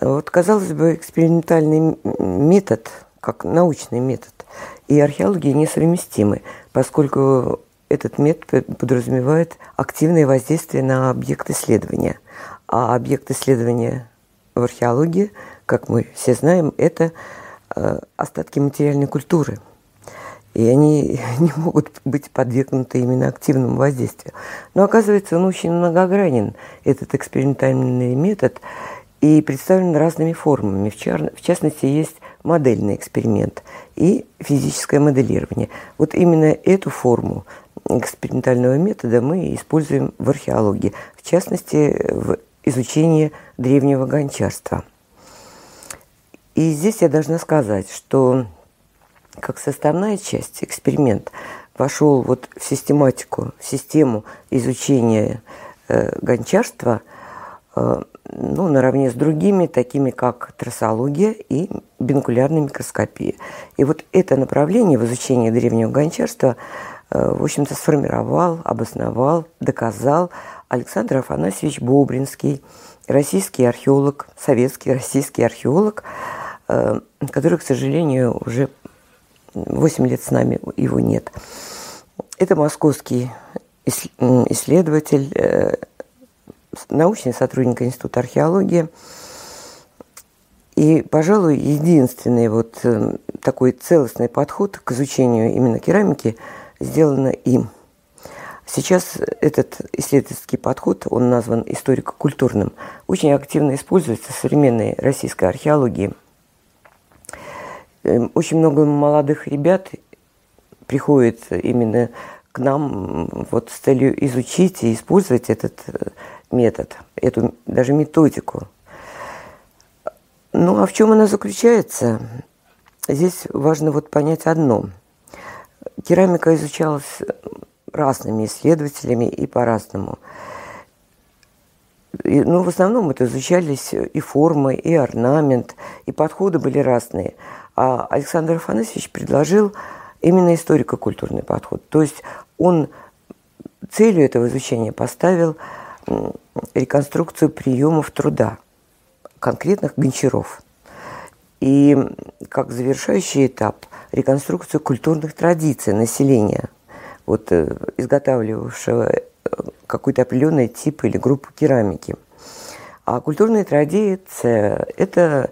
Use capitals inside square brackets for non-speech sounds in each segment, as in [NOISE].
Вот, казалось бы, экспериментальный метод, как научный метод, и археология несовместимы, поскольку этот метод подразумевает активное воздействие на объект исследования. А объект исследования в археологии, как мы все знаем, это э, остатки материальной культуры. И они [LAUGHS] не могут быть подвергнуты именно активному воздействию. Но оказывается, он очень многогранен, этот экспериментальный метод, и представлен разными формами. В, частности, есть модельный эксперимент и физическое моделирование. Вот именно эту форму экспериментального метода мы используем в археологии, в частности, в изучении древнего гончарства. И здесь я должна сказать, что как составная часть эксперимент вошел вот в систематику, в систему изучения э, гончарства э, ну, наравне с другими, такими как трассология и бинокулярная микроскопия. И вот это направление в изучении древнего гончарства – Э, в общем-то, сформировал, обосновал, доказал Александр Афанасьевич Бобринский, российский археолог, советский российский археолог, э, который, к сожалению, уже 8 лет с нами его нет. Это московский исследователь, э, научный сотрудник Института археологии. И, пожалуй, единственный вот такой целостный подход к изучению именно керамики – сделано им. Сейчас этот исследовательский подход, он назван историко-культурным, очень активно используется в современной российской археологии. Эм, очень много молодых ребят приходит именно к нам вот с целью изучить и использовать этот э, метод, эту даже методику. Ну а в чем она заключается? Здесь важно вот понять одно – Керамика изучалась разными исследователями и по-разному. Ну, в основном это изучались и формы, и орнамент, и подходы были разные. А Александр Афанасьевич предложил именно историко-культурный подход. То есть он целью этого изучения поставил реконструкцию приемов труда конкретных гончаров. И как завершающий этап реконструкцию культурных традиций населения, вот, э, изготавливавшего э, какой-то определенный тип или группу керамики. А культурная традиция – это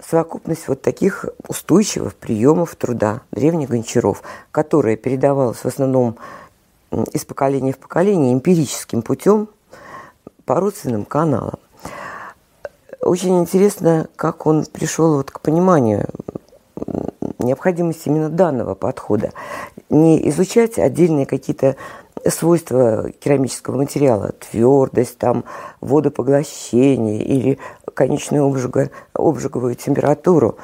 совокупность вот таких устойчивых приемов труда древних гончаров, которая передавалась в основном из поколения в поколение эмпирическим путем по родственным каналам. Очень интересно, как он пришел вот к пониманию необходимости именно данного подхода. Не изучать отдельные какие-то свойства керамического материала, твердость, там, водопоглощение или конечную обжиговую температуру.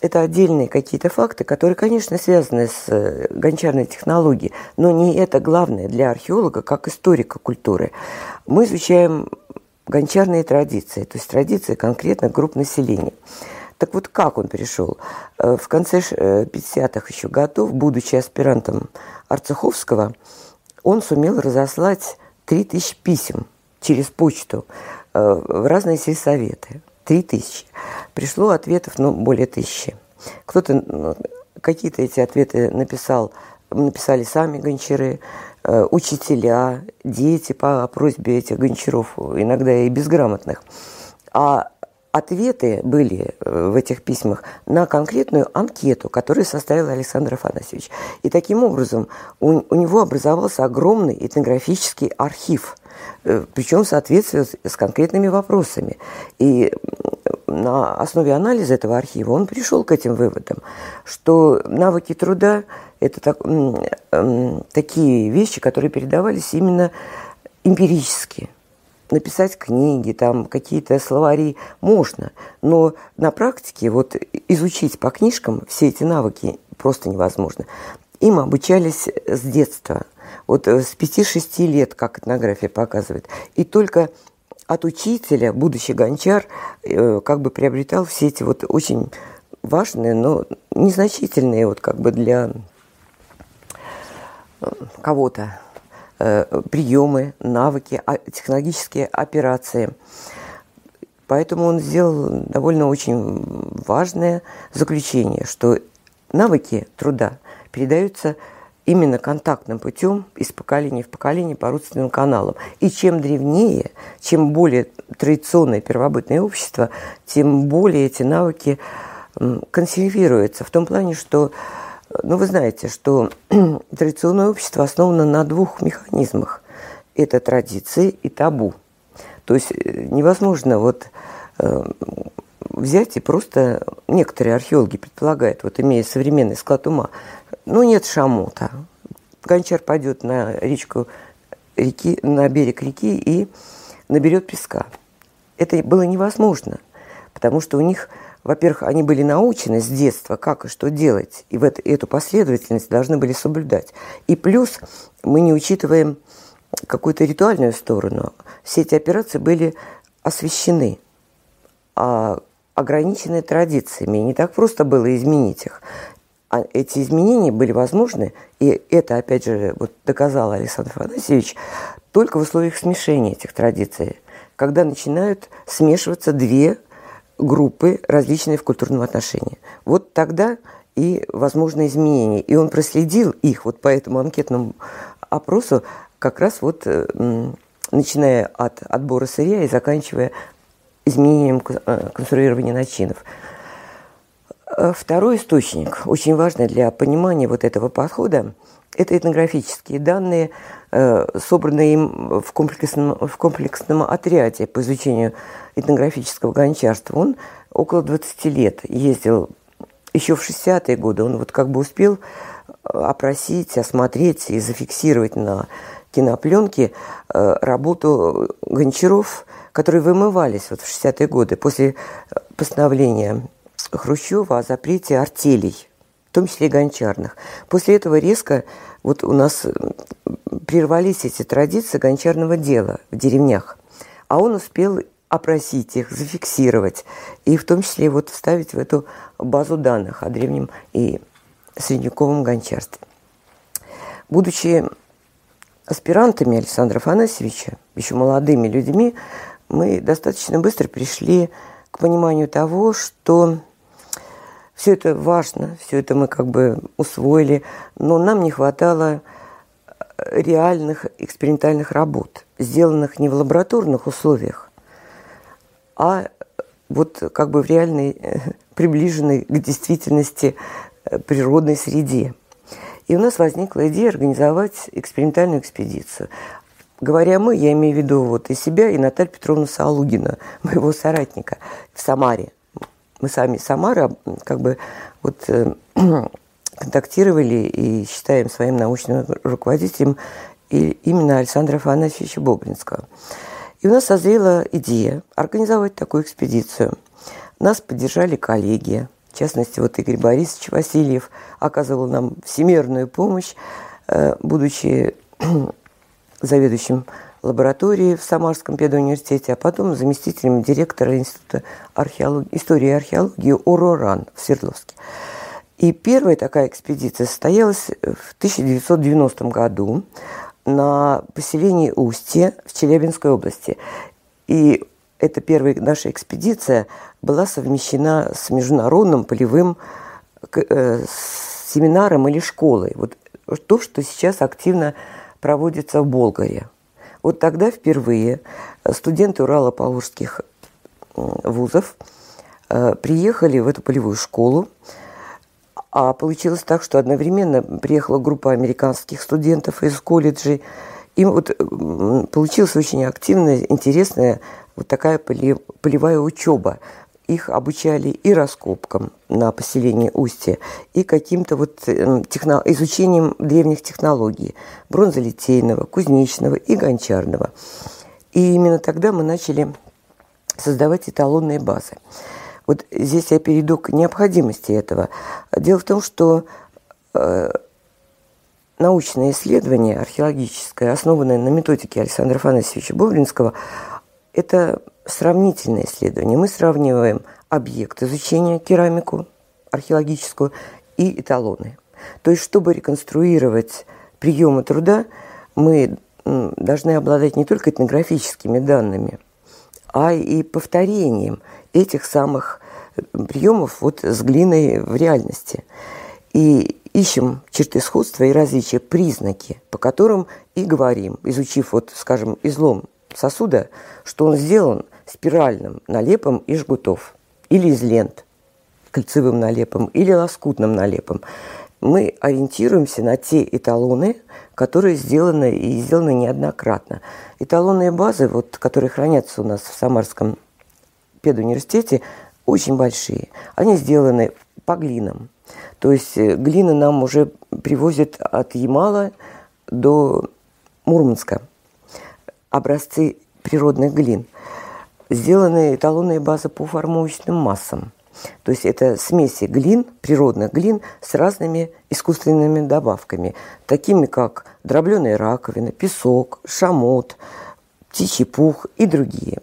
Это отдельные какие-то факты, которые, конечно, связаны с э, гончарной технологией, но не это главное для археолога, как историка культуры. Мы изучаем гончарные традиции, то есть традиции конкретно групп населения. Так вот, как он пришел? Э, в конце 50-х э, еще годов, будучи аспирантом Арцеховского, он сумел разослать 3000 писем через почту в разные сельсоветы. 3000. Пришло ответов, ну, более тысячи. Кто-то ну, какие-то эти ответы написал, написали сами гончары, учителя, дети по просьбе этих гончаров, иногда и безграмотных. А ответы были э, в этих письмах на конкретную анкету, которую составил Александр Афанасьевич. И таким образом у, у него образовался огромный этнографический архив, э, причем в соответствии с, конкретными вопросами. И на основе анализа этого архива он пришел к этим выводам, что навыки труда – это так, такие вещи, которые передавались именно эмпирически – написать книги, там какие-то словари можно, но на практике вот изучить по книжкам все эти навыки просто невозможно. Им обучались с детства, вот э, с 5-6 лет, как этнография показывает. И только от учителя, будущий гончар, э, как бы приобретал все эти вот очень важные, но незначительные вот как бы для э, кого-то приемы, навыки, а, технологические операции. Поэтому он сделал довольно очень важное заключение, что навыки труда передаются именно контактным путем из поколения в поколение по родственным каналам. И чем древнее, чем более традиционное первобытное общество, тем более эти навыки консервируются. В том плане, что, ну вы знаете, что [CLEARS THROAT] традиционное общество основано на двух механизмах. Это традиции и табу. То есть э, невозможно вот э, взять и просто некоторые археологи предполагают, вот имея современный склад ума, ну нет шамута. Гончар пойдет на речку реки, на берег реки и наберет песка. Это было невозможно, потому что у них, во-первых, они были научены с детства, как и что делать, и в эту последовательность должны были соблюдать. И плюс мы не учитываем какую-то ритуальную сторону. Все эти операции были освещены, а ограничены традициями. Не так просто было изменить их. А эти изменения были возможны, и это, опять же, вот доказал Александр Афанасьевич, только в условиях смешения этих традиций, когда начинают смешиваться две группы, различные в культурном отношении. Вот тогда и возможны изменения. И он проследил их вот по этому анкетному опросу как раз вот э, начиная от отбора сырья и заканчивая изменением э, конструирования начинов. Э, второй источник, очень важный для понимания вот этого подхода, это этнографические данные, э, собранные им в комплексном, в комплексном отряде по изучению этнографического гончарства. Он около 20 лет ездил еще в 60-е годы. Он вот как бы успел опросить, осмотреть и зафиксировать на кинопленке работу гончаров – которые вымывались вот в 60-е годы после э, постановления Хрущева о запрете артелей, в том числе и гончарных. После этого резко вот у нас э, прервались эти традиции гончарного дела в деревнях. А он успел опросить их, зафиксировать, и в том числе вот вставить в эту базу данных о древнем и средневековом гончарстве. Будучи аспирантами Александра Афанасьевича, еще молодыми людьми, мы достаточно быстро пришли к пониманию того, что все это важно, все это мы как бы усвоили, но нам не хватало э, реальных экспериментальных работ, сделанных не в лабораторных условиях, а вот как бы в реальной, э, приближенной к действительности э, природной среде. И у нас возникла идея организовать экспериментальную экспедицию. Говоря мы, я имею в виду вот и себя, и Наталью Петровну Саалугина, моего соратника в Самаре. Мы сами Самара как бы вот э, [CLEARS THROAT] контактировали и считаем своим научным руководителем и именно Александра Афанасьевича Бобринского. И у нас созрела идея организовать такую экспедицию. Нас поддержали коллеги, в частности, вот Игорь Борисович Васильев оказывал нам всемирную помощь, э, будучи [CLEARS THROAT] заведующим лабораторией в Самарском педуниверситете, а потом заместителем директора Института археологии, истории и археологии УРОРАН в Свердловске. И первая такая экспедиция состоялась в 1990 году на поселении Устье в Челябинской области. И эта первая наша экспедиция была совмещена с международным полевым э, семинаром или школой. Вот то, что сейчас активно проводится в Болгаре. Вот тогда впервые студенты Урало-Павловских вузов э, приехали в эту полевую школу, а получилось так, что одновременно приехала группа американских студентов из колледжей. И вот получилась очень активная, интересная вот такая полевая учеба их обучали и раскопкам на поселении Устье, и каким-то вот эм, техно... изучением древних технологий бронзолитейного, кузнечного и гончарного. И именно тогда мы начали создавать эталонные базы. Вот здесь я перейду к необходимости этого. Дело в том, что э, научное исследование археологическое, основанное на методике Александра Афанасьевича Бовлинского, это сравнительное исследование. Мы сравниваем объект изучения, керамику археологическую и эталоны. То есть, чтобы реконструировать приемы труда, мы должны обладать не только этнографическими данными, а и повторением этих самых приемов вот с глиной в реальности. И ищем черты сходства и различия, признаки, по которым и говорим, изучив, вот, скажем, излом сосуда, что он сделан спиральным налепом из жгутов или из лент, кольцевым налепом или лоскутным налепом. Мы ориентируемся на те эталоны, которые сделаны и сделаны неоднократно. Эталонные базы, вот, которые хранятся у нас в Самарском педуниверситете, очень большие. Они сделаны по глинам. То есть э, глины нам уже привозят от Ямала до Мурманска. Образцы природных глин. Сделаны эталонные базы по формовочным массам. То есть это смеси глин, природных глин с разными искусственными добавками, такими как дробленая раковина, песок, шамот, птичий пух и другие.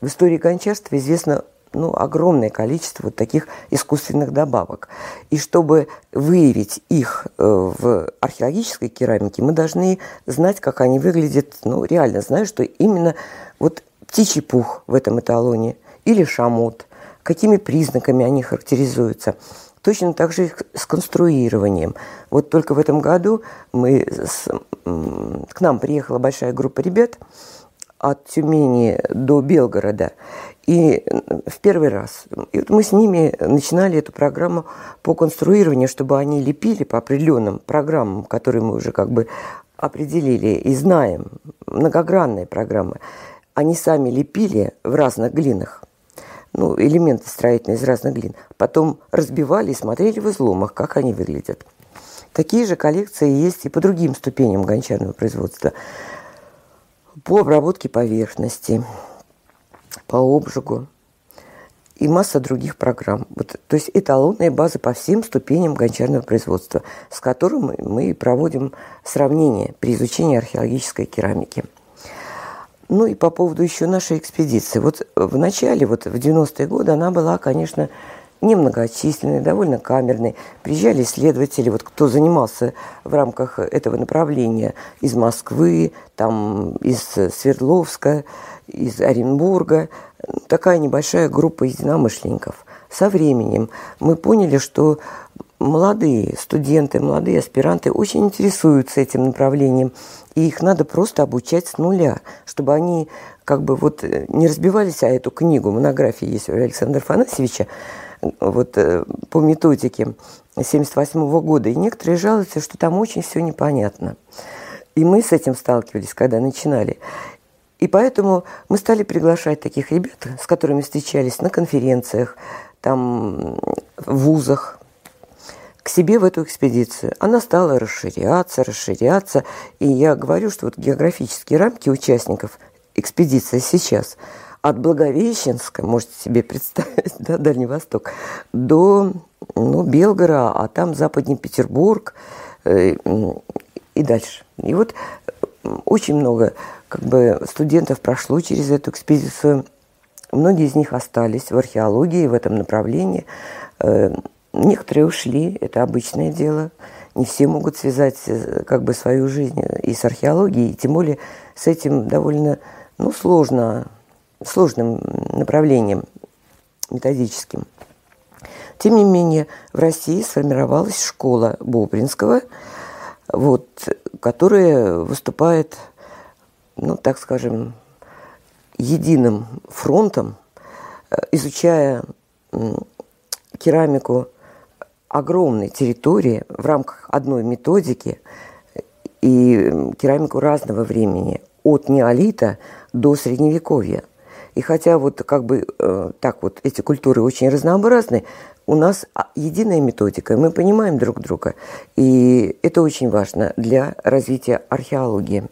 В истории гончарства известно ну, огромное количество вот таких искусственных добавок. И чтобы выявить их э, в археологической керамике, мы должны знать, как они выглядят, ну, реально знаю, что именно вот птичий пух в этом эталоне или шамот, какими признаками они характеризуются. Точно так же и с конструированием. Вот только в этом году мы с, к нам приехала большая группа ребят от Тюмени до Белгорода. И в первый раз и вот мы с ними начинали эту программу по конструированию, чтобы они лепили по определенным программам, которые мы уже как бы определили и знаем, многогранные программы. Они сами лепили в разных глинах, ну, элементы строительные из разных глин. Потом разбивали и смотрели в изломах, как они выглядят. Такие же коллекции есть и по другим ступеням гончарного производства. По обработке поверхности, по обжигу и масса других программ. Вот, то есть эталонные базы по всем ступеням гончарного производства, с которым мы проводим сравнение при изучении археологической керамики. Ну и по поводу еще нашей экспедиции. Вот в начале, вот в 90-е годы она была, конечно, немногочисленной, довольно камерной. Приезжали исследователи, вот кто занимался в рамках этого направления из Москвы, там из Свердловска, из Оренбурга, такая небольшая группа единомышленников. Со временем мы поняли, что молодые студенты, молодые аспиранты очень интересуются этим направлением, и их надо просто обучать с нуля, чтобы они как бы вот не разбивались о эту книгу, монографии есть у Александра Фанасьевича, вот э, по методике 78 года, и некоторые жалуются, что там очень все непонятно. И мы с этим сталкивались, когда начинали. И поэтому мы стали приглашать таких ребят, с которыми встречались на конференциях, там, в вузах, к себе в эту экспедицию. Она стала расширяться, расширяться. И я говорю, что вот географические рамки участников экспедиции сейчас от Благовещенска, можете себе представить, [LAUGHS] да, Дальний Восток, до ну, Белгора, а там Западный Петербург э, и дальше. И вот очень много как бы студентов прошло через эту экспедицию. Многие из них остались в археологии, в этом направлении. Э, некоторые ушли, это обычное дело. Не все могут связать э, как бы свою жизнь и с археологией, и тем более с этим довольно ну, сложно, сложным направлением методическим. Тем не менее, в России сформировалась школа Бобринского, вот, которая выступает ну, так скажем, единым фронтом, э, изучая керамику огромной территории в рамках одной методики и керамику разного времени, от неолита до средневековья. И хотя вот как бы э, так вот эти культуры очень разнообразны, у нас а, единая методика, мы понимаем друг друга, и это очень важно для развития археологии.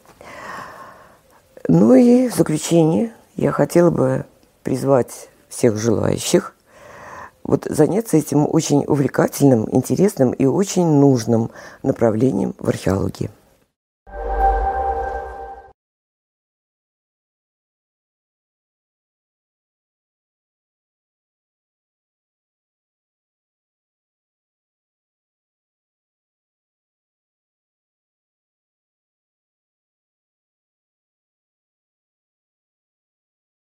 Ну и в заключение я хотела бы призвать всех желающих вот заняться этим очень увлекательным, интересным и очень нужным направлением в археологии.